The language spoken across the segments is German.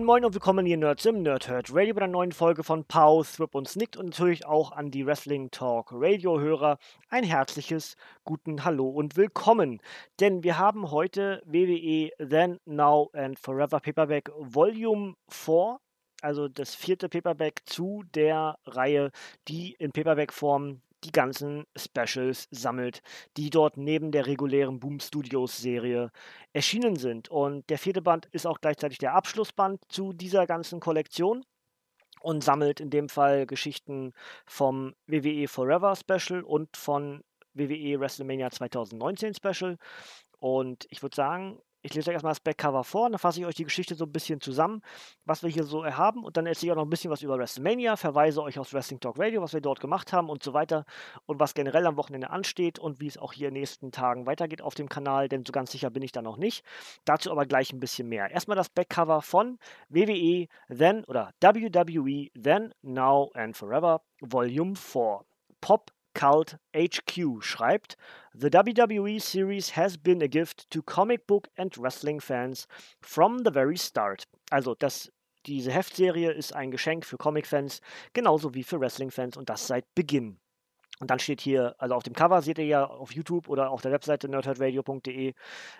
Moin Moin und willkommen hier Nerds im Nerdhurt Radio bei einer neuen Folge von Pau, Thrip und Snicked und natürlich auch an die Wrestling Talk Radio Hörer ein herzliches guten Hallo und willkommen. Denn wir haben heute WWE Then, Now and Forever Paperback Volume 4, also das vierte Paperback zu der Reihe, die in Paperback-Form die ganzen Specials sammelt, die dort neben der regulären Boom Studios Serie erschienen sind. Und der vierte Band ist auch gleichzeitig der Abschlussband zu dieser ganzen Kollektion und sammelt in dem Fall Geschichten vom WWE Forever Special und von WWE WrestleMania 2019 Special. Und ich würde sagen, ich lese euch erstmal das Backcover vor, dann fasse ich euch die Geschichte so ein bisschen zusammen, was wir hier so haben und dann erzähle ich auch noch ein bisschen was über WrestleMania, verweise euch aufs Wrestling Talk Radio, was wir dort gemacht haben und so weiter und was generell am Wochenende ansteht und wie es auch hier in den nächsten Tagen weitergeht auf dem Kanal, denn so ganz sicher bin ich da noch nicht. Dazu aber gleich ein bisschen mehr. Erstmal das Backcover von WWE Then oder WWE Then, Now and Forever Volume 4. Pop Cult HQ schreibt, The WWE series has been a gift to comic book and wrestling fans from the very start. Also, das, diese Heftserie ist ein Geschenk für Comic-Fans, genauso wie für Wrestling-Fans und das seit Beginn. Und dann steht hier, also auf dem Cover seht ihr ja auf YouTube oder auf der Webseite nerdhardradio.de,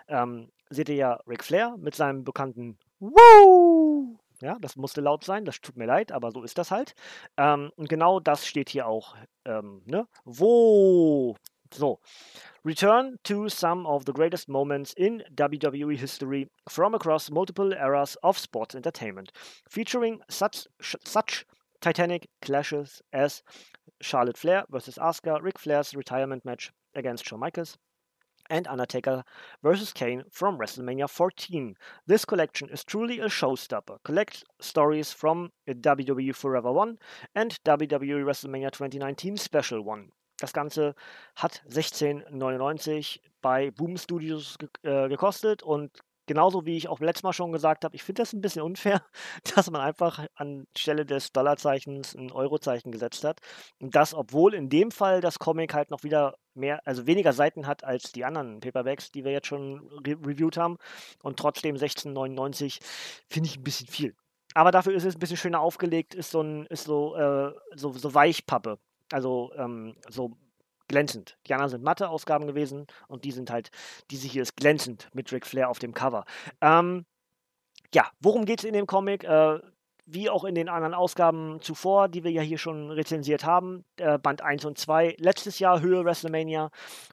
ähm, seht ihr ja Ric Flair mit seinem bekannten Woo! Ja, das musste laut sein, das tut mir leid, aber so ist das halt. Ähm, und genau das steht hier auch. Ähm, ne? Wo? So. Return to some of the greatest moments in WWE history from across multiple eras of sports entertainment, featuring such, such titanic clashes as Charlotte Flair versus Asuka, Ric Flair's retirement match against Shawn Michaels, and Undertaker vs. Kane from WrestleMania 14. This collection is truly a showstopper. Collect stories from WWE Forever 1 and WWE WrestleMania 2019 Special 1. Das Ganze hat 16,99 bei Boom Studios ge äh, gekostet und genauso wie ich auch letztes Mal schon gesagt habe, ich finde das ein bisschen unfair, dass man einfach anstelle des Dollarzeichens ein Eurozeichen gesetzt hat. Und das, obwohl in dem Fall das Comic halt noch wieder mehr, also weniger Seiten hat als die anderen Paperbacks, die wir jetzt schon re reviewed haben. Und trotzdem 16,99 finde ich ein bisschen viel. Aber dafür ist es ein bisschen schöner aufgelegt, ist so ein, ist so, äh, so, so Weichpappe. Also ähm, so glänzend. Die anderen sind matte Ausgaben gewesen und die sind halt, diese hier ist glänzend mit Ric Flair auf dem Cover. Ähm, ja, worum geht es in dem Comic? Äh, wie auch in den anderen Ausgaben zuvor, die wir ja hier schon rezensiert haben. Äh, Band 1 und 2 letztes Jahr Höhe WrestleMania,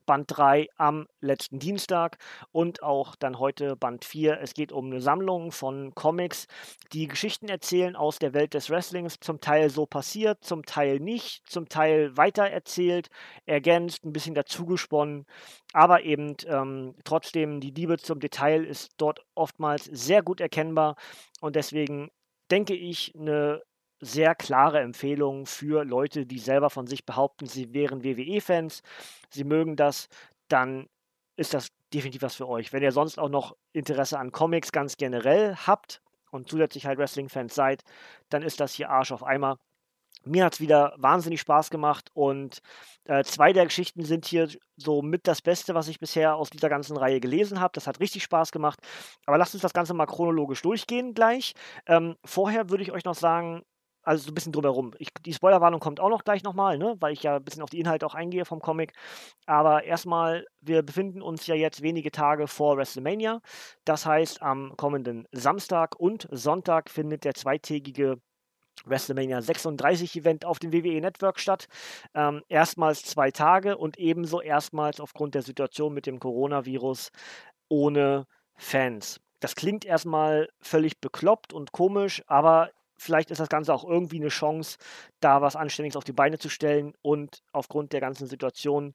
Band 3 am letzten Dienstag und auch dann heute Band 4. Es geht um eine Sammlung von Comics, die Geschichten erzählen aus der Welt des Wrestlings, zum Teil so passiert, zum Teil nicht, zum Teil weitererzählt, ergänzt, ein bisschen dazugesponnen, aber eben ähm, trotzdem die Liebe zum Detail ist dort oftmals sehr gut erkennbar und deswegen denke ich, eine sehr klare Empfehlung für Leute, die selber von sich behaupten, sie wären WWE-Fans, sie mögen das, dann ist das definitiv was für euch. Wenn ihr sonst auch noch Interesse an Comics ganz generell habt und zusätzlich halt Wrestling-Fans seid, dann ist das hier Arsch auf Eimer. Mir hat es wieder wahnsinnig Spaß gemacht und äh, zwei der Geschichten sind hier so mit das Beste, was ich bisher aus dieser ganzen Reihe gelesen habe. Das hat richtig Spaß gemacht. Aber lasst uns das Ganze mal chronologisch durchgehen gleich. Ähm, vorher würde ich euch noch sagen, also so ein bisschen drumherum. Ich, die Spoilerwarnung kommt auch noch gleich nochmal, ne? weil ich ja ein bisschen auf die Inhalte auch eingehe vom Comic. Aber erstmal, wir befinden uns ja jetzt wenige Tage vor WrestleMania. Das heißt, am kommenden Samstag und Sonntag findet der zweitägige WrestleMania 36 Event auf dem WWE Network statt. Ähm, erstmals zwei Tage und ebenso erstmals aufgrund der Situation mit dem Coronavirus ohne Fans. Das klingt erstmal völlig bekloppt und komisch, aber vielleicht ist das Ganze auch irgendwie eine Chance, da was Anständiges auf die Beine zu stellen und aufgrund der ganzen Situation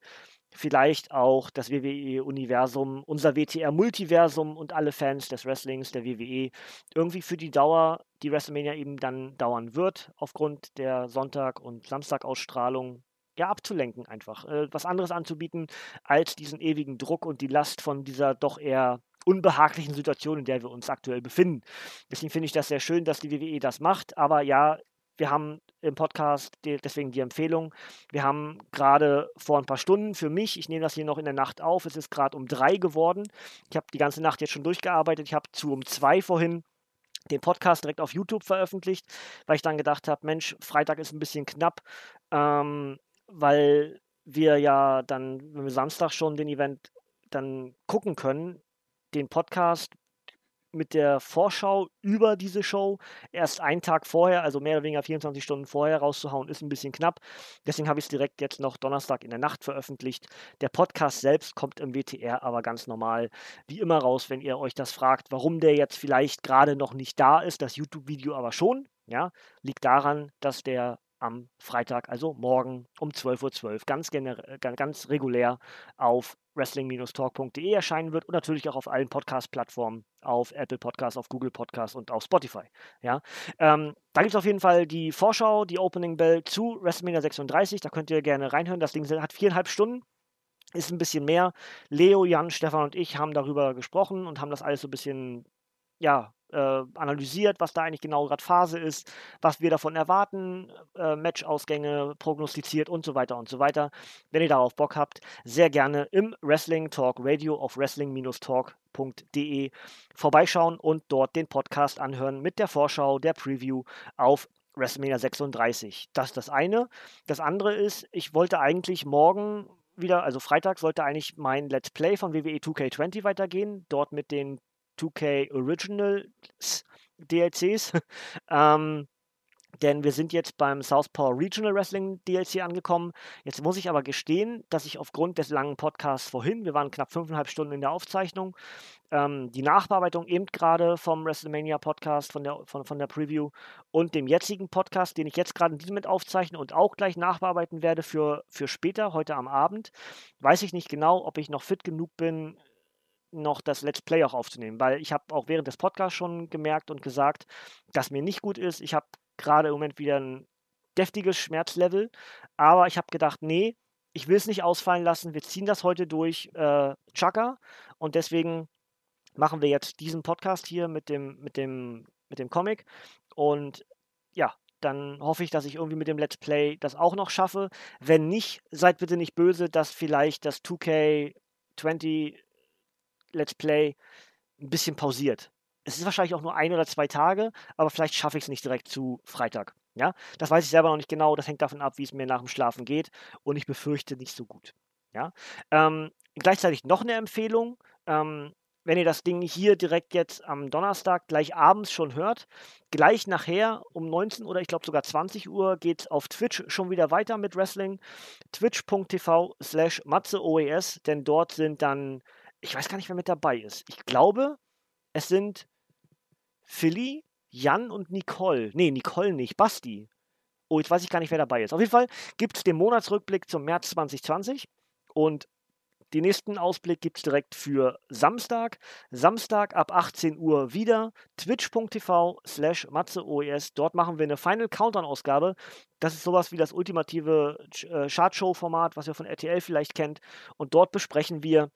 vielleicht auch das WWE-Universum, unser WTR-Multiversum und alle Fans des Wrestlings, der WWE, irgendwie für die Dauer, die WrestleMania eben dann dauern wird, aufgrund der Sonntag- und Samstag-Ausstrahlung, ja, abzulenken einfach. Äh, was anderes anzubieten als diesen ewigen Druck und die Last von dieser doch eher unbehaglichen Situation, in der wir uns aktuell befinden. Deswegen finde ich das sehr schön, dass die WWE das macht. Aber ja, wir haben im Podcast, deswegen die Empfehlung, wir haben gerade vor ein paar Stunden für mich, ich nehme das hier noch in der Nacht auf, es ist gerade um drei geworden. Ich habe die ganze Nacht jetzt schon durchgearbeitet. Ich habe zu um zwei vorhin den Podcast direkt auf YouTube veröffentlicht, weil ich dann gedacht habe, Mensch, Freitag ist ein bisschen knapp, ähm, weil wir ja dann, wenn wir Samstag schon den Event dann gucken können, den Podcast mit der Vorschau über diese Show erst einen Tag vorher, also mehr oder weniger 24 Stunden vorher rauszuhauen, ist ein bisschen knapp. Deswegen habe ich es direkt jetzt noch Donnerstag in der Nacht veröffentlicht. Der Podcast selbst kommt im WTR aber ganz normal wie immer raus, wenn ihr euch das fragt, warum der jetzt vielleicht gerade noch nicht da ist, das YouTube-Video aber schon. Ja, liegt daran, dass der am Freitag, also morgen um 12.12 Uhr, ganz, ganz regulär auf wrestling-talk.de erscheinen wird und natürlich auch auf allen Podcast-Plattformen, auf Apple Podcasts, auf Google Podcasts und auf Spotify. Ja, ähm, da gibt es auf jeden Fall die Vorschau, die Opening Bell zu WrestleMania 36. Da könnt ihr gerne reinhören. Das Ding hat viereinhalb Stunden. Ist ein bisschen mehr. Leo, Jan, Stefan und ich haben darüber gesprochen und haben das alles so ein bisschen ja, äh, analysiert, was da eigentlich genau gerade Phase ist, was wir davon erwarten, äh, Matchausgänge prognostiziert und so weiter und so weiter. Wenn ihr darauf Bock habt, sehr gerne im Wrestling Talk Radio auf wrestling-talk.de vorbeischauen und dort den Podcast anhören mit der Vorschau, der Preview auf WrestleMania 36. Das ist das eine. Das andere ist, ich wollte eigentlich morgen wieder, also Freitag sollte eigentlich mein Let's Play von WWE 2K20 weitergehen, dort mit den 2K Originals DLCs. ähm, denn wir sind jetzt beim Southpaw Regional Wrestling DLC angekommen. Jetzt muss ich aber gestehen, dass ich aufgrund des langen Podcasts vorhin, wir waren knapp fünfeinhalb Stunden in der Aufzeichnung, ähm, die Nachbearbeitung eben gerade vom WrestleMania Podcast, von der, von, von der Preview und dem jetzigen Podcast, den ich jetzt gerade in diesem Moment aufzeichne und auch gleich nachbearbeiten werde für, für später, heute am Abend, weiß ich nicht genau, ob ich noch fit genug bin, noch das Let's Play auch aufzunehmen, weil ich habe auch während des Podcasts schon gemerkt und gesagt, dass mir nicht gut ist. Ich habe gerade im Moment wieder ein deftiges Schmerzlevel, aber ich habe gedacht, nee, ich will es nicht ausfallen lassen. Wir ziehen das heute durch äh, Chaka und deswegen machen wir jetzt diesen Podcast hier mit dem, mit dem, mit dem Comic und ja, dann hoffe ich, dass ich irgendwie mit dem Let's Play das auch noch schaffe. Wenn nicht, seid bitte nicht böse, dass vielleicht das 2K20 Let's Play ein bisschen pausiert. Es ist wahrscheinlich auch nur ein oder zwei Tage, aber vielleicht schaffe ich es nicht direkt zu Freitag. Ja, das weiß ich selber noch nicht genau. Das hängt davon ab, wie es mir nach dem Schlafen geht. Und ich befürchte nicht so gut. Ja, ähm, gleichzeitig noch eine Empfehlung. Ähm, wenn ihr das Ding hier direkt jetzt am Donnerstag gleich abends schon hört, gleich nachher um 19 oder ich glaube sogar 20 Uhr geht es auf Twitch schon wieder weiter mit Wrestling. Twitch.tv slash matzeoes, denn dort sind dann ich weiß gar nicht, wer mit dabei ist. Ich glaube, es sind Philly, Jan und Nicole. Nee, Nicole nicht, Basti. Oh, jetzt weiß ich gar nicht, wer dabei ist. Auf jeden Fall gibt es den Monatsrückblick zum März 2020 und den nächsten Ausblick gibt es direkt für Samstag. Samstag ab 18 Uhr wieder. Twitch.tv slash matzeoes. Dort machen wir eine Final Countdown-Ausgabe. Das ist sowas wie das ultimative äh, Chartshow-Format, was ihr von RTL vielleicht kennt. Und dort besprechen wir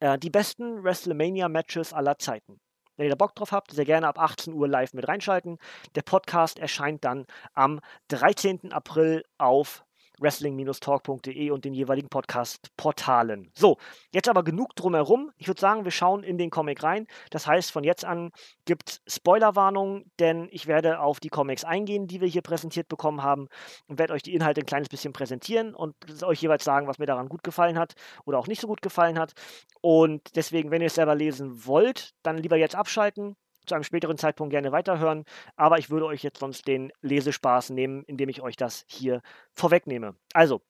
äh, die besten WrestleMania-Matches aller Zeiten. Wenn ihr da Bock drauf habt, sehr gerne ab 18 Uhr live mit reinschalten. Der Podcast erscheint dann am 13. April auf wrestling-talk.de und den jeweiligen Podcast-Portalen. So, jetzt aber genug drumherum. Ich würde sagen, wir schauen in den Comic rein. Das heißt, von jetzt an gibt es Spoilerwarnung, denn ich werde auf die Comics eingehen, die wir hier präsentiert bekommen haben und werde euch die Inhalte ein kleines bisschen präsentieren und euch jeweils sagen, was mir daran gut gefallen hat oder auch nicht so gut gefallen hat. Und deswegen, wenn ihr es selber lesen wollt, dann lieber jetzt abschalten zu einem späteren Zeitpunkt gerne weiterhören. Aber ich würde euch jetzt sonst den Lesespaß nehmen, indem ich euch das hier vorwegnehme. Also,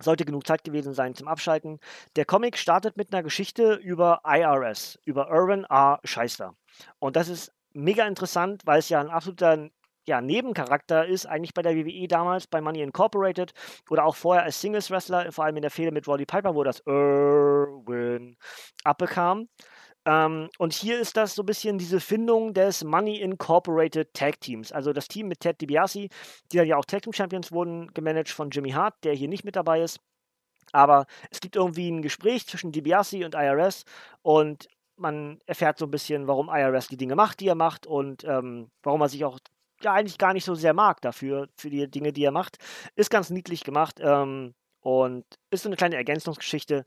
sollte genug Zeit gewesen sein zum Abschalten. Der Comic startet mit einer Geschichte über IRS, über Irwin R. Scheißler. Und das ist mega interessant, weil es ja ein absoluter ja, Nebencharakter ist, eigentlich bei der WWE damals, bei Money Incorporated oder auch vorher als Singles-Wrestler, vor allem in der Fehde mit Roddy Piper, wo das Erwin abbekam. Ähm, und hier ist das so ein bisschen diese Findung des Money Incorporated Tag Teams. Also das Team mit Ted DiBiase, die dann ja auch Tag Team Champions wurden, gemanagt von Jimmy Hart, der hier nicht mit dabei ist. Aber es gibt irgendwie ein Gespräch zwischen DiBiase und IRS und man erfährt so ein bisschen, warum IRS die Dinge macht, die er macht und ähm, warum er sich auch ja, eigentlich gar nicht so sehr mag dafür, für die Dinge, die er macht. Ist ganz niedlich gemacht ähm, und ist so eine kleine Ergänzungsgeschichte,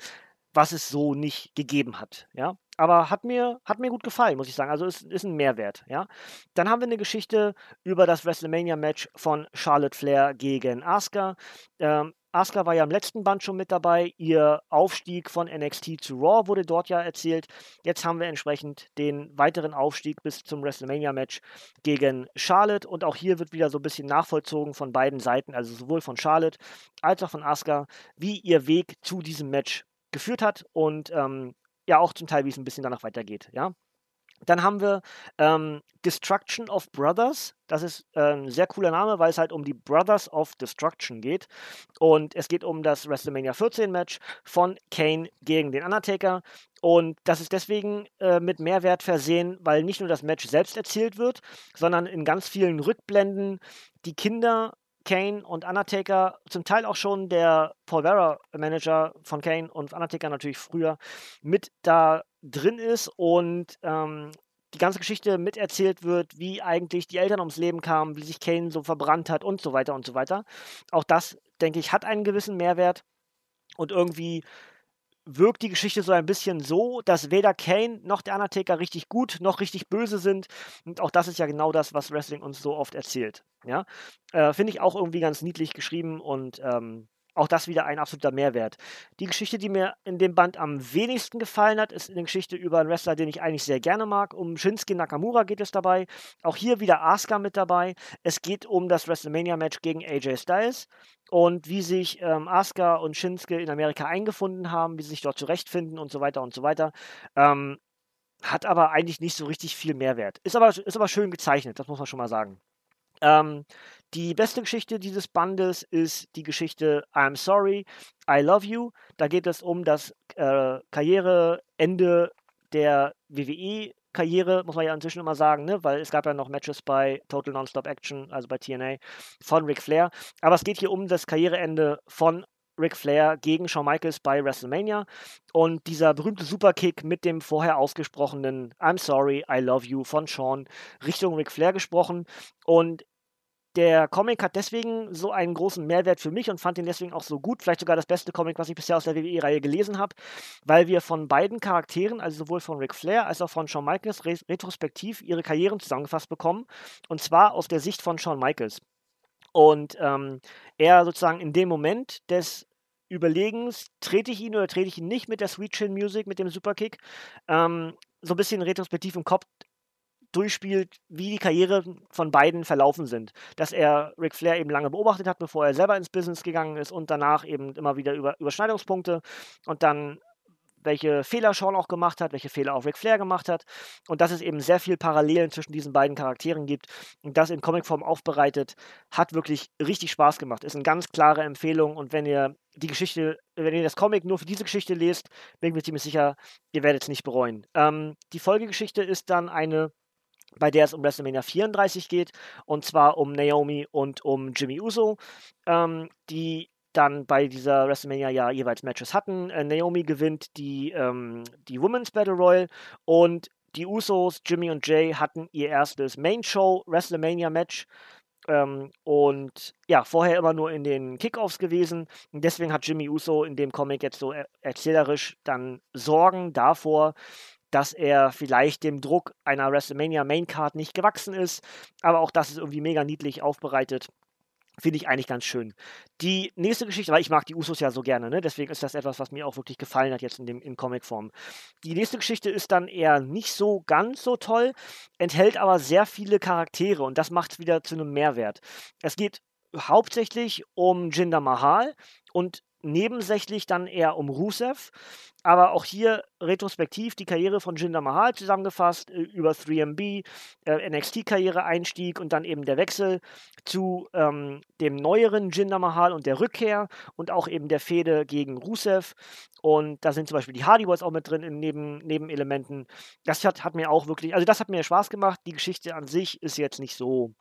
was es so nicht gegeben hat. Ja, aber hat mir, hat mir gut gefallen, muss ich sagen. Also ist, ist ein Mehrwert, ja. Dann haben wir eine Geschichte über das WrestleMania-Match von Charlotte Flair gegen Asuka. Ähm, Asuka war ja im letzten Band schon mit dabei. Ihr Aufstieg von NXT zu Raw wurde dort ja erzählt. Jetzt haben wir entsprechend den weiteren Aufstieg bis zum WrestleMania-Match gegen Charlotte. Und auch hier wird wieder so ein bisschen nachvollzogen von beiden Seiten, also sowohl von Charlotte als auch von Asuka, wie ihr Weg zu diesem Match geführt hat. Und ähm, ja auch zum Teil, wie es ein bisschen danach weitergeht, ja. Dann haben wir ähm, Destruction of Brothers. Das ist äh, ein sehr cooler Name, weil es halt um die Brothers of Destruction geht. Und es geht um das WrestleMania 14 Match von Kane gegen den Undertaker. Und das ist deswegen äh, mit Mehrwert versehen, weil nicht nur das Match selbst erzählt wird, sondern in ganz vielen Rückblenden die Kinder Kane und Undertaker, zum Teil auch schon der Paul Vera Manager von Kane und Undertaker natürlich früher mit da drin ist und ähm, die ganze Geschichte miterzählt wird, wie eigentlich die Eltern ums Leben kamen, wie sich Kane so verbrannt hat und so weiter und so weiter. Auch das, denke ich, hat einen gewissen Mehrwert und irgendwie wirkt die Geschichte so ein bisschen so, dass weder Kane noch der Undertaker richtig gut noch richtig böse sind. Und auch das ist ja genau das, was Wrestling uns so oft erzählt. Ja, äh, finde ich auch irgendwie ganz niedlich geschrieben und ähm, auch das wieder ein absoluter Mehrwert. Die Geschichte, die mir in dem Band am wenigsten gefallen hat, ist eine Geschichte über einen Wrestler, den ich eigentlich sehr gerne mag. Um Shinsuke Nakamura geht es dabei. Auch hier wieder Asuka mit dabei. Es geht um das WrestleMania-Match gegen AJ Styles und wie sich ähm, Asuka und Shinsuke in Amerika eingefunden haben, wie sie sich dort zurechtfinden und so weiter und so weiter. Ähm, hat aber eigentlich nicht so richtig viel Mehrwert. Ist aber, ist aber schön gezeichnet, das muss man schon mal sagen. Ähm, die beste Geschichte dieses Bandes ist die Geschichte I'm Sorry, I Love You. Da geht es um das äh, Karriereende der WWE-Karriere, muss man ja inzwischen immer sagen, ne? weil es gab ja noch Matches bei Total Nonstop Action, also bei TNA, von Ric Flair. Aber es geht hier um das Karriereende von Ric Flair gegen Shawn Michaels bei WrestleMania. Und dieser berühmte Superkick mit dem vorher ausgesprochenen I'm sorry, I love you von Shawn Richtung Ric Flair gesprochen. Und der Comic hat deswegen so einen großen Mehrwert für mich und fand ihn deswegen auch so gut. Vielleicht sogar das beste Comic, was ich bisher aus der WWE-Reihe gelesen habe, weil wir von beiden Charakteren, also sowohl von Ric Flair als auch von Shawn Michaels, retrospektiv ihre Karrieren zusammengefasst bekommen. Und zwar aus der Sicht von Shawn Michaels. Und ähm, er sozusagen in dem Moment des Überlegens, trete ich ihn oder trete ich ihn nicht mit der Sweet Chin Music, mit dem Superkick, ähm, so ein bisschen retrospektiv im Kopf durchspielt, wie die Karriere von beiden verlaufen sind. Dass er Ric Flair eben lange beobachtet hat, bevor er selber ins Business gegangen ist und danach eben immer wieder über Überschneidungspunkte und dann welche Fehler Sean auch gemacht hat, welche Fehler auch Ric Flair gemacht hat und dass es eben sehr viel Parallelen zwischen diesen beiden Charakteren gibt und das in Comicform aufbereitet, hat wirklich richtig Spaß gemacht. Ist eine ganz klare Empfehlung und wenn ihr die Geschichte, wenn ihr das Comic nur für diese Geschichte lest, bin ich mir ziemlich sicher, ihr werdet es nicht bereuen. Ähm, die Folgegeschichte ist dann eine bei der es um WrestleMania 34 geht, und zwar um Naomi und um Jimmy Uso, ähm, die dann bei dieser WrestleMania ja jeweils Matches hatten. Äh, Naomi gewinnt die, ähm, die Women's Battle Royal und die Usos, Jimmy und Jay, hatten ihr erstes Main Show WrestleMania Match. Ähm, und ja, vorher immer nur in den Kickoffs gewesen. Und deswegen hat Jimmy Uso in dem Comic jetzt so er erzählerisch dann Sorgen davor, dass er vielleicht dem Druck einer WrestleMania Maincard nicht gewachsen ist. Aber auch das ist irgendwie mega niedlich aufbereitet. Finde ich eigentlich ganz schön. Die nächste Geschichte, weil ich mag die Usos ja so gerne, ne? deswegen ist das etwas, was mir auch wirklich gefallen hat jetzt in, in Comicform. Die nächste Geschichte ist dann eher nicht so ganz so toll, enthält aber sehr viele Charaktere und das macht es wieder zu einem Mehrwert. Es geht hauptsächlich um Jinder Mahal und nebensächlich dann eher um Rusev. Aber auch hier retrospektiv die Karriere von Jinder Mahal zusammengefasst, äh, über 3MB, äh, NXT-Karriere-Einstieg und dann eben der Wechsel zu ähm, dem neueren Jinder Mahal und der Rückkehr und auch eben der Fehde gegen Rusev. Und da sind zum Beispiel die Hardy Boys auch mit drin in Neben Nebenelementen. Das hat, hat mir auch wirklich, also das hat mir Spaß gemacht. Die Geschichte an sich ist jetzt nicht so,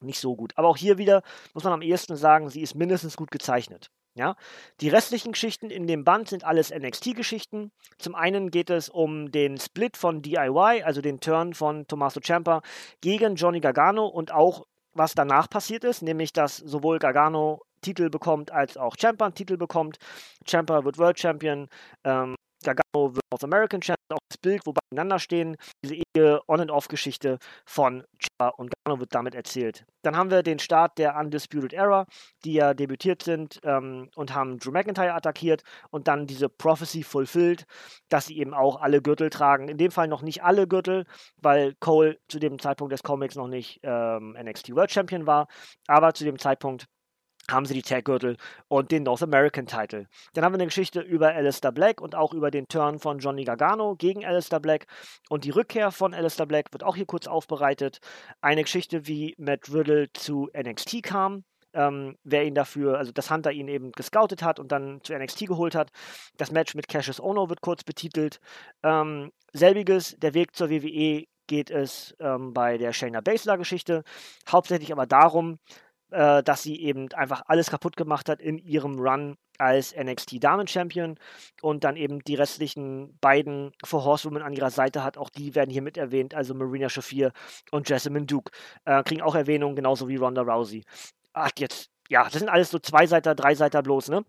nicht so gut. Aber auch hier wieder muss man am ehesten sagen, sie ist mindestens gut gezeichnet. Ja? Die restlichen Geschichten in dem Band sind alles NXT-Geschichten. Zum einen geht es um den Split von DIY, also den Turn von Tommaso Ciampa gegen Johnny Gargano und auch was danach passiert ist, nämlich dass sowohl Gargano Titel bekommt als auch Ciampa Titel bekommt. Ciampa wird World Champion. Ähm, Gargano wird North American Champion, auch das Bild, wo beieinander stehen, diese ewige On-and-Off-Geschichte von Ciampa und Gargano wird damit erzählt. Dann haben wir den Start der Undisputed Era, die ja debütiert sind ähm, und haben Drew McIntyre attackiert und dann diese Prophecy fulfilled, dass sie eben auch alle Gürtel tragen. In dem Fall noch nicht alle Gürtel, weil Cole zu dem Zeitpunkt des Comics noch nicht ähm, NXT World Champion war, aber zu dem Zeitpunkt haben sie die Tag-Gürtel und den North American Title. Dann haben wir eine Geschichte über Alistair Black und auch über den Turn von Johnny Gargano gegen Alistair Black und die Rückkehr von Alistair Black wird auch hier kurz aufbereitet. Eine Geschichte, wie Matt Riddle zu NXT kam, ähm, wer ihn dafür, also dass Hunter ihn eben gescoutet hat und dann zu NXT geholt hat. Das Match mit Cassius Ono wird kurz betitelt. Ähm, selbiges, der Weg zur WWE geht es ähm, bei der Shayna Baszler Geschichte, hauptsächlich aber darum, äh, dass sie eben einfach alles kaputt gemacht hat in ihrem Run als NXT Damen Champion und dann eben die restlichen beiden Four Horsewomen an ihrer Seite hat. Auch die werden hier mit erwähnt, also Marina Shafir und Jessamine Duke. Äh, kriegen auch Erwähnung, genauso wie Ronda Rousey. Ach, jetzt, ja, das sind alles so Zwei-Seiter, Drei-Seiter bloß, ne?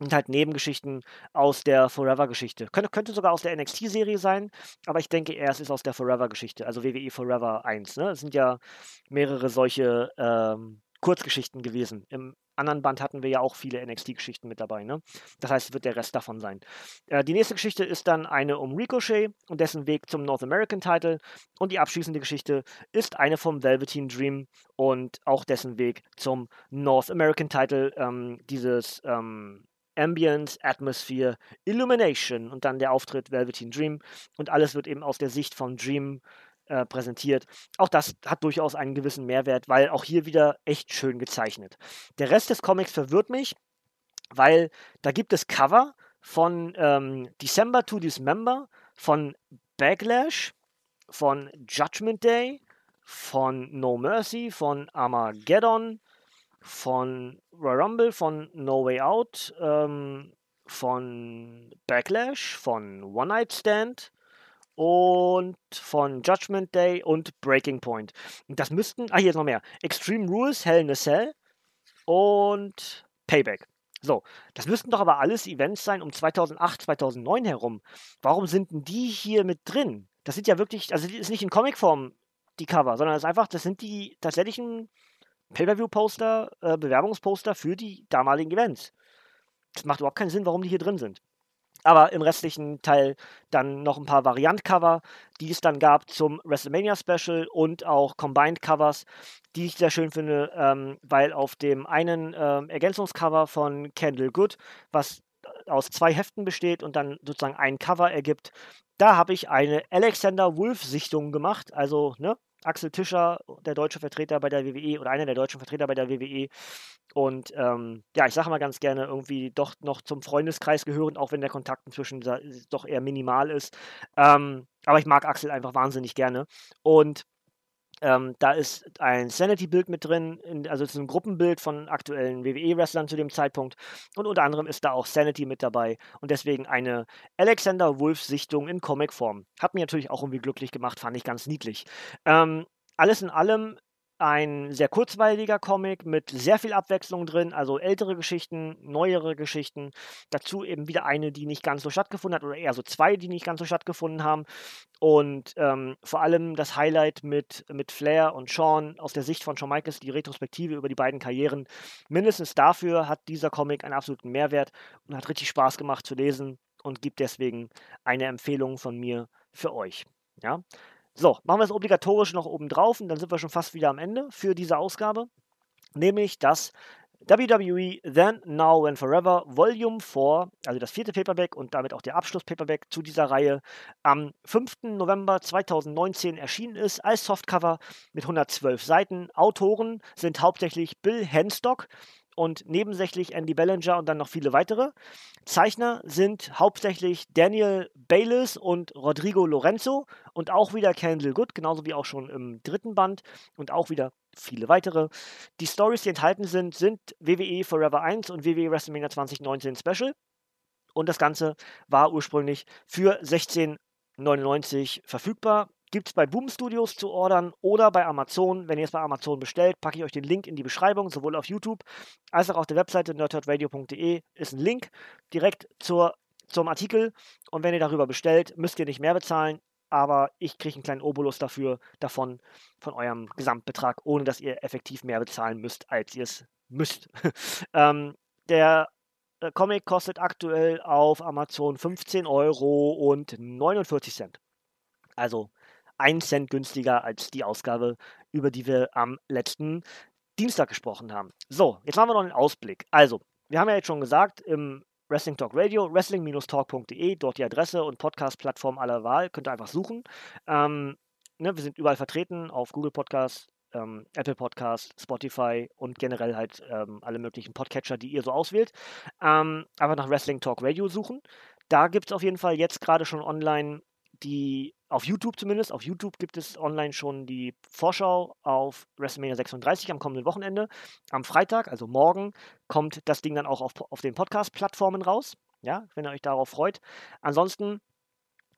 und halt Nebengeschichten aus der Forever-Geschichte. Könnte, könnte sogar aus der NXT-Serie sein, aber ich denke eher, es ist aus der Forever-Geschichte, also WWE Forever 1. Ne? Es sind ja mehrere solche ähm, Kurzgeschichten gewesen. Im anderen Band hatten wir ja auch viele NXT-Geschichten mit dabei. Ne? Das heißt, es wird der Rest davon sein. Äh, die nächste Geschichte ist dann eine um Ricochet und dessen Weg zum North American Title. Und die abschließende Geschichte ist eine vom Velveteen Dream und auch dessen Weg zum North American Title. Ähm, dieses ähm, Ambience, Atmosphere, Illumination und dann der Auftritt Velveteen Dream. Und alles wird eben aus der Sicht von Dream äh, präsentiert. Auch das hat durchaus einen gewissen Mehrwert, weil auch hier wieder echt schön gezeichnet. Der Rest des Comics verwirrt mich, weil da gibt es Cover von ähm, December to Dismember, von Backlash, von Judgment Day, von No Mercy, von Armageddon, von Royal Rumble, von No Way Out, ähm, von Backlash, von One Night Stand, und von Judgment Day und Breaking Point. Und das müssten, ah, hier ist noch mehr. Extreme Rules, Hell in a Cell und Payback. So, das müssten doch aber alles Events sein um 2008, 2009 herum. Warum sind denn die hier mit drin? Das sind ja wirklich, also das ist nicht in Comicform die Cover, sondern das ist einfach, das sind die tatsächlichen Pay-Per-View-Poster, äh, Bewerbungsposter für die damaligen Events. Das macht überhaupt keinen Sinn, warum die hier drin sind. Aber im restlichen Teil dann noch ein paar Variant-Cover, die es dann gab zum WrestleMania Special und auch Combined-Covers, die ich sehr schön finde, ähm, weil auf dem einen ähm, Ergänzungscover von Kendall Good, was aus zwei Heften besteht und dann sozusagen ein Cover ergibt, da habe ich eine Alexander Wolf-Sichtung gemacht. Also, ne, Axel Tischer, der deutsche Vertreter bei der WWE oder einer der deutschen Vertreter bei der WWE. Und ähm, ja, ich sage mal ganz gerne, irgendwie doch noch zum Freundeskreis gehören, auch wenn der Kontakt inzwischen doch eher minimal ist. Ähm, aber ich mag Axel einfach wahnsinnig gerne. Und ähm, da ist ein Sanity-Bild mit drin, in, also es ist ein Gruppenbild von aktuellen WWE-Wrestlern zu dem Zeitpunkt. Und unter anderem ist da auch Sanity mit dabei. Und deswegen eine Alexander Wolf-Sichtung in Comicform. Hat mir natürlich auch irgendwie glücklich gemacht, fand ich ganz niedlich. Ähm, alles in allem ein sehr kurzweiliger Comic mit sehr viel Abwechslung drin, also ältere Geschichten, neuere Geschichten. Dazu eben wieder eine, die nicht ganz so stattgefunden hat, oder eher so zwei, die nicht ganz so stattgefunden haben. Und ähm, vor allem das Highlight mit, mit Flair und Sean aus der Sicht von Shawn Michaels, die Retrospektive über die beiden Karrieren. Mindestens dafür hat dieser Comic einen absoluten Mehrwert und hat richtig Spaß gemacht zu lesen und gibt deswegen eine Empfehlung von mir für euch. Ja. So, machen wir es obligatorisch noch oben drauf und dann sind wir schon fast wieder am Ende für diese Ausgabe. Nämlich das WWE Then, Now and Forever Volume 4, also das vierte Paperback und damit auch der Abschluss-Paperback zu dieser Reihe, am 5. November 2019 erschienen ist als Softcover mit 112 Seiten. Autoren sind hauptsächlich Bill Henstock und nebensächlich Andy Bellinger und dann noch viele weitere. Zeichner sind hauptsächlich Daniel Bayliss und Rodrigo Lorenzo und auch wieder Kendall Good, genauso wie auch schon im dritten Band und auch wieder viele weitere. Die Stories, die enthalten sind, sind WWE Forever 1 und WWE WrestleMania 2019 Special. Und das Ganze war ursprünglich für 16,99 verfügbar. Gibt es bei Boom Studios zu ordern oder bei Amazon. Wenn ihr es bei Amazon bestellt, packe ich euch den Link in die Beschreibung, sowohl auf YouTube als auch auf der Webseite nerdhurtradio.de ist ein Link direkt zur, zum Artikel. Und wenn ihr darüber bestellt, müsst ihr nicht mehr bezahlen, aber ich kriege einen kleinen Obolus dafür, davon, von eurem Gesamtbetrag, ohne dass ihr effektiv mehr bezahlen müsst, als ihr es müsst. ähm, der äh, Comic kostet aktuell auf Amazon 15 Euro und 49 Cent. Also 1 Cent günstiger als die Ausgabe, über die wir am letzten Dienstag gesprochen haben. So, jetzt machen wir noch einen Ausblick. Also, wir haben ja jetzt schon gesagt, im Wrestling Talk Radio, wrestling-talk.de, dort die Adresse und Podcast-Plattform aller Wahl, könnt ihr einfach suchen. Ähm, ne, wir sind überall vertreten, auf Google Podcasts, ähm, Apple Podcast, Spotify und generell halt ähm, alle möglichen Podcatcher, die ihr so auswählt. Ähm, einfach nach Wrestling Talk Radio suchen. Da gibt es auf jeden Fall jetzt gerade schon online die auf YouTube zumindest, auf YouTube gibt es online schon die Vorschau auf WrestleMania 36 am kommenden Wochenende. Am Freitag, also morgen, kommt das Ding dann auch auf, auf den Podcast-Plattformen raus. Ja, wenn ihr euch darauf freut. Ansonsten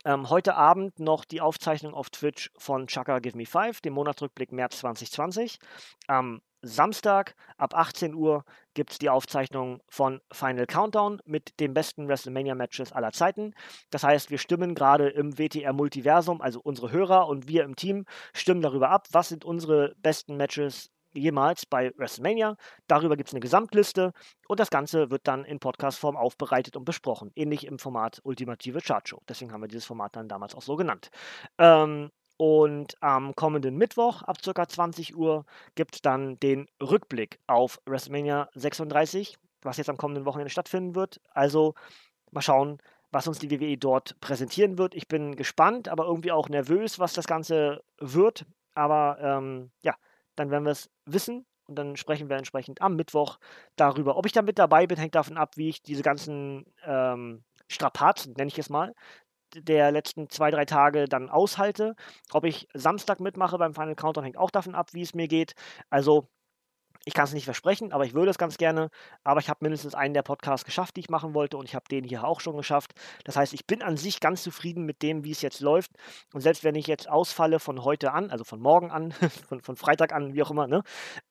ähm, heute Abend noch die Aufzeichnung auf Twitch von Chaka Give Me Five, dem Monatsrückblick März 2020. Am Samstag ab 18 Uhr gibt es die Aufzeichnung von Final Countdown mit den besten WrestleMania-Matches aller Zeiten. Das heißt, wir stimmen gerade im WTR-Multiversum, also unsere Hörer und wir im Team stimmen darüber ab, was sind unsere besten Matches jemals bei WrestleMania. Darüber gibt es eine Gesamtliste und das Ganze wird dann in Podcast-Form aufbereitet und besprochen. Ähnlich im Format Ultimative Chart Show. Deswegen haben wir dieses Format dann damals auch so genannt. Ähm, und am kommenden Mittwoch ab ca. 20 Uhr gibt es dann den Rückblick auf WrestleMania 36, was jetzt am kommenden Wochenende stattfinden wird. Also mal schauen, was uns die WWE dort präsentieren wird. Ich bin gespannt, aber irgendwie auch nervös, was das Ganze wird. Aber ähm, ja, dann werden wir es wissen und dann sprechen wir entsprechend am Mittwoch darüber. Ob ich da mit dabei bin, hängt davon ab, wie ich diese ganzen ähm, Strapazen, nenne ich es mal, der letzten zwei, drei Tage dann aushalte. Ob ich Samstag mitmache beim Final Countdown hängt auch davon ab, wie es mir geht. Also ich kann es nicht versprechen, aber ich würde es ganz gerne. Aber ich habe mindestens einen der Podcasts geschafft, die ich machen wollte und ich habe den hier auch schon geschafft. Das heißt, ich bin an sich ganz zufrieden mit dem, wie es jetzt läuft. Und selbst wenn ich jetzt ausfalle von heute an, also von morgen an, von, von Freitag an, wie auch immer, ne,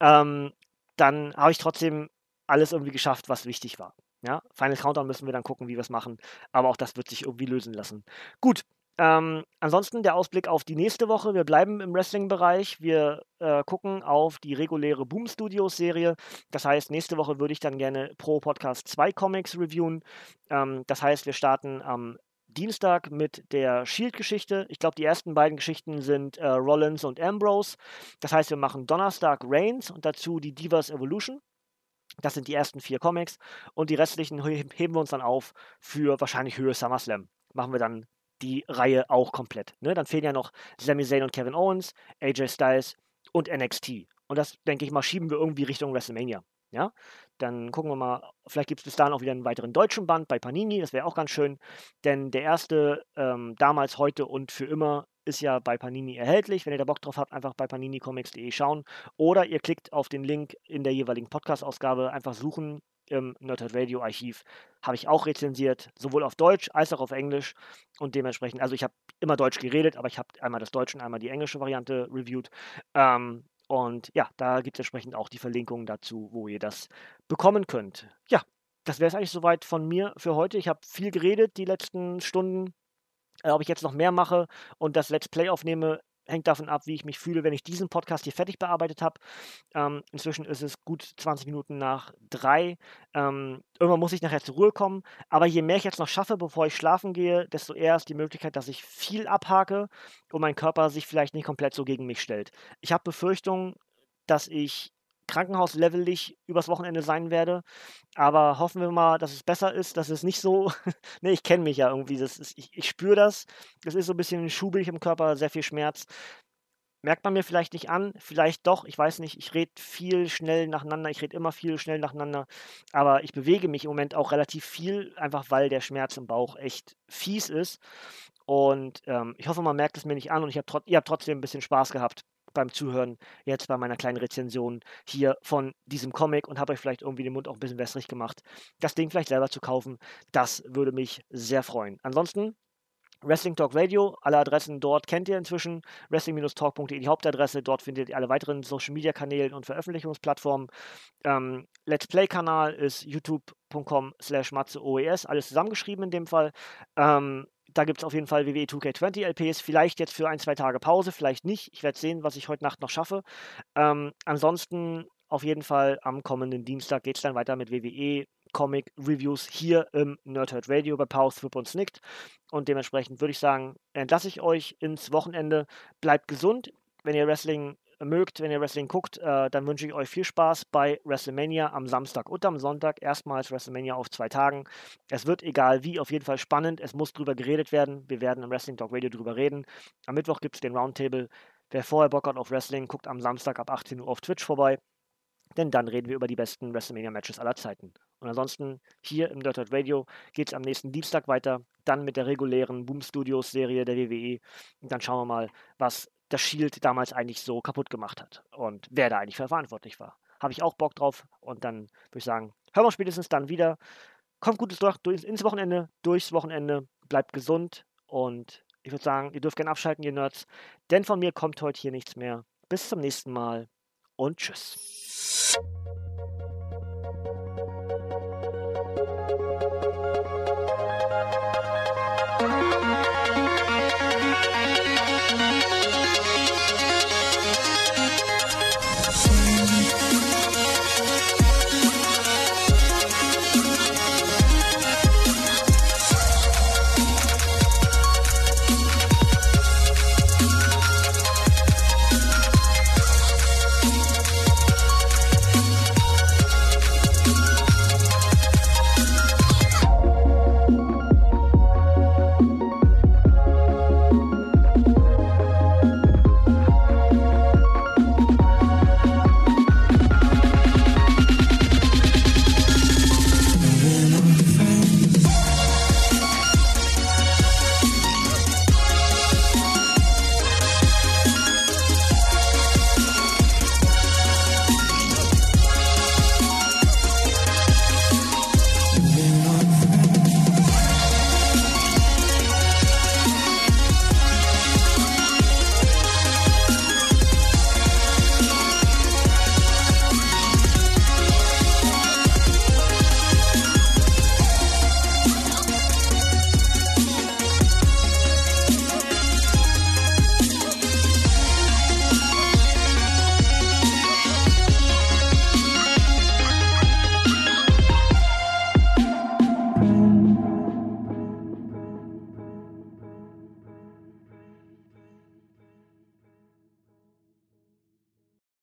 ähm, dann habe ich trotzdem alles irgendwie geschafft, was wichtig war. Ja, Final Countdown müssen wir dann gucken, wie wir es machen. Aber auch das wird sich irgendwie lösen lassen. Gut, ähm, ansonsten der Ausblick auf die nächste Woche. Wir bleiben im Wrestling-Bereich. Wir äh, gucken auf die reguläre Boom Studios-Serie. Das heißt, nächste Woche würde ich dann gerne pro Podcast zwei Comics reviewen. Ähm, das heißt, wir starten am Dienstag mit der Shield-Geschichte. Ich glaube, die ersten beiden Geschichten sind äh, Rollins und Ambrose. Das heißt, wir machen Donnerstag Reigns und dazu die Divas Evolution. Das sind die ersten vier Comics und die restlichen heben wir uns dann auf für wahrscheinlich Höhe SummerSlam. Machen wir dann die Reihe auch komplett. Ne? Dann fehlen ja noch Sami Zayn und Kevin Owens, AJ Styles und NXT. Und das, denke ich mal, schieben wir irgendwie Richtung WrestleMania. Ja, dann gucken wir mal, vielleicht gibt es bis dahin auch wieder einen weiteren deutschen Band bei Panini, das wäre auch ganz schön, denn der erste ähm, damals, heute und für immer ist ja bei Panini erhältlich. Wenn ihr da Bock drauf habt, einfach bei paninicomics.de schauen oder ihr klickt auf den Link in der jeweiligen Podcast-Ausgabe, einfach suchen im Nerdhead Radio Archiv. Habe ich auch rezensiert, sowohl auf Deutsch als auch auf Englisch und dementsprechend, also ich habe immer Deutsch geredet, aber ich habe einmal das Deutsche und einmal die englische Variante reviewed. Ähm, und ja, da gibt es entsprechend auch die Verlinkungen dazu, wo ihr das bekommen könnt. Ja, das wäre es eigentlich soweit von mir für heute. Ich habe viel geredet die letzten Stunden. Äh, ob ich jetzt noch mehr mache und das Let's Play aufnehme, hängt davon ab, wie ich mich fühle, wenn ich diesen Podcast hier fertig bearbeitet habe. Ähm, inzwischen ist es gut 20 Minuten nach drei. Ähm, irgendwann muss ich nachher zur Ruhe kommen. Aber je mehr ich jetzt noch schaffe, bevor ich schlafen gehe, desto eher ist die Möglichkeit, dass ich viel abhake und mein Körper sich vielleicht nicht komplett so gegen mich stellt. Ich habe Befürchtungen, dass ich krankenhauslevelig übers Wochenende sein werde. Aber hoffen wir mal, dass es besser ist, dass es nicht so. ne, ich kenne mich ja irgendwie. Das ist, ich, ich spüre das. Das ist so ein bisschen schubig im Körper, sehr viel Schmerz. Merkt man mir vielleicht nicht an, vielleicht doch, ich weiß nicht, ich rede viel schnell nacheinander, ich rede immer viel schnell nacheinander, aber ich bewege mich im Moment auch relativ viel, einfach weil der Schmerz im Bauch echt fies ist. Und ähm, ich hoffe, man merkt es mir nicht an und ich hab ihr habt trotzdem ein bisschen Spaß gehabt beim Zuhören jetzt bei meiner kleinen Rezension hier von diesem Comic und habe euch vielleicht irgendwie den Mund auch ein bisschen wässrig gemacht. Das Ding vielleicht selber zu kaufen, das würde mich sehr freuen. Ansonsten Wrestling Talk Radio, alle Adressen dort kennt ihr inzwischen. Wrestling-talk.de die Hauptadresse. Dort findet ihr alle weiteren Social Media Kanälen und Veröffentlichungsplattformen. Ähm, Let's Play Kanal ist youtube.com slash matzeoes, alles zusammengeschrieben in dem Fall. Ähm, da gibt es auf jeden Fall WWE 2K20 LPs. Vielleicht jetzt für ein, zwei Tage Pause, vielleicht nicht. Ich werde sehen, was ich heute Nacht noch schaffe. Ähm, ansonsten auf jeden Fall am kommenden Dienstag geht es dann weiter mit WWE Comic Reviews hier im Nerdhurt Radio bei Power, Swip und Snicked. Und dementsprechend würde ich sagen, entlasse ich euch ins Wochenende. Bleibt gesund. Wenn ihr Wrestling mögt, wenn ihr Wrestling guckt, äh, dann wünsche ich euch viel Spaß bei WrestleMania am Samstag und am Sonntag. Erstmals WrestleMania auf zwei Tagen. Es wird egal wie, auf jeden Fall spannend. Es muss drüber geredet werden. Wir werden im Wrestling Talk Radio drüber reden. Am Mittwoch gibt es den Roundtable. Wer vorher Bock hat auf Wrestling, guckt am Samstag ab 18 Uhr auf Twitch vorbei. Denn dann reden wir über die besten WrestleMania-Matches aller Zeiten. Und ansonsten hier im Dirtert Radio geht es am nächsten Dienstag weiter. Dann mit der regulären Boom Studios-Serie der WWE. Und dann schauen wir mal, was das Shield damals eigentlich so kaputt gemacht hat und wer da eigentlich verantwortlich war. Habe ich auch Bock drauf und dann würde ich sagen, hören wir spätestens dann wieder. Kommt gutes durch, durch, ins Wochenende, durchs Wochenende, bleibt gesund und ich würde sagen, ihr dürft gerne abschalten, ihr Nerds, denn von mir kommt heute hier nichts mehr. Bis zum nächsten Mal und tschüss.